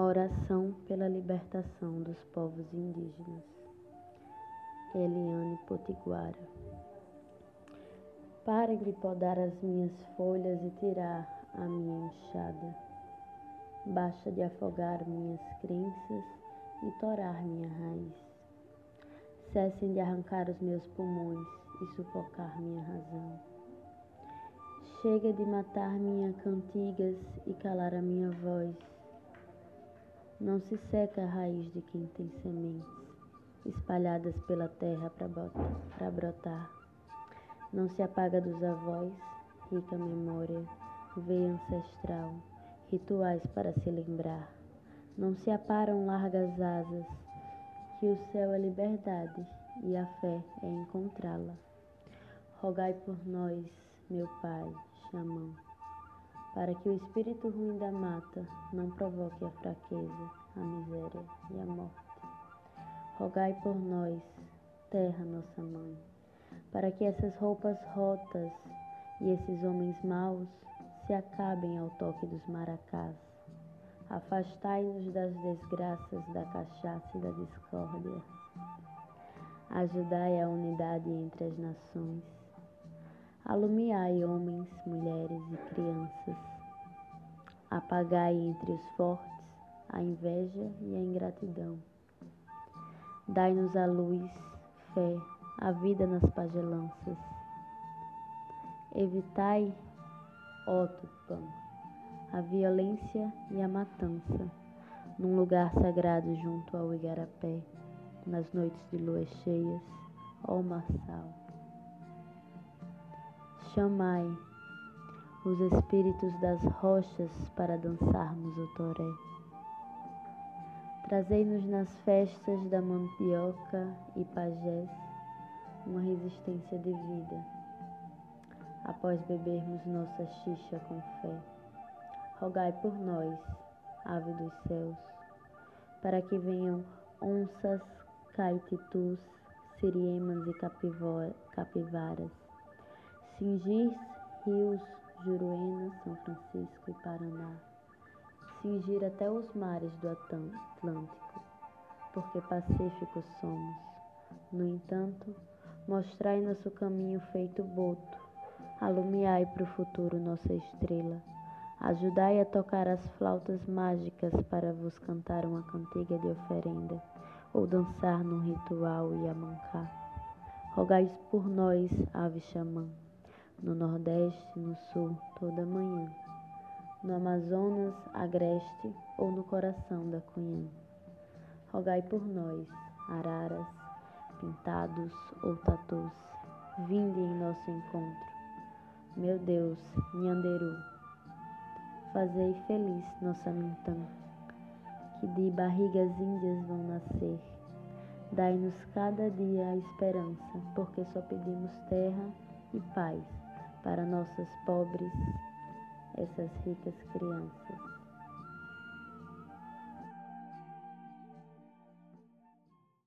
Oração pela libertação dos povos indígenas. Eliane Potiguara. Parem de podar as minhas folhas e tirar a minha enxada. Basta de afogar minhas crenças e torar minha raiz. Cessem de arrancar os meus pulmões e sufocar minha razão. Chega de matar minhas cantigas e calar a minha voz. Não se seca a raiz de quem tem sementes espalhadas pela terra para brotar. Não se apaga dos avós, rica memória, veia ancestral, rituais para se lembrar. Não se aparam largas asas, que o céu é liberdade e a fé é encontrá-la. Rogai por nós, meu Pai, xamã para que o espírito ruim da mata não provoque a fraqueza, a miséria e a morte. Rogai por nós, terra nossa mãe, para que essas roupas rotas e esses homens maus se acabem ao toque dos maracás. Afastai-nos das desgraças da cachaça e da discórdia. Ajudai a unidade entre as nações Alumiai homens, mulheres e crianças. Apagai entre os fortes a inveja e a ingratidão. Dai-nos a luz, fé, a vida nas pagelanças. Evitai, ó Tupã, a violência e a matança, num lugar sagrado junto ao Igarapé, nas noites de luas cheias, ó Marçal. Chamai os espíritos das rochas para dançarmos o toré. Trazei-nos nas festas da mandioca e pajés uma resistência de vida, após bebermos nossa xixa com fé. Rogai por nós, ave dos céus, para que venham onças, caititus, siriemas e capivaras Cingir rios Juruena, São Francisco e Paraná. Cingir até os mares do Atlântico, porque pacíficos somos. No entanto, mostrai nosso caminho feito boto, alumiai para o futuro nossa estrela. Ajudai a tocar as flautas mágicas para vos cantar uma cantiga de oferenda, ou dançar num ritual e amancar. Rogais por nós, ave xamã no Nordeste, no Sul, toda manhã, no Amazonas, agreste ou no coração da Cunhã. Rogai por nós, araras, pintados ou tatus, vinde em nosso encontro. Meu Deus, Nhanderu, fazei feliz nossa mintã, que de barrigas índias vão nascer. Dai-nos cada dia a esperança, porque só pedimos terra e paz para nossas pobres, essas ricas crianças.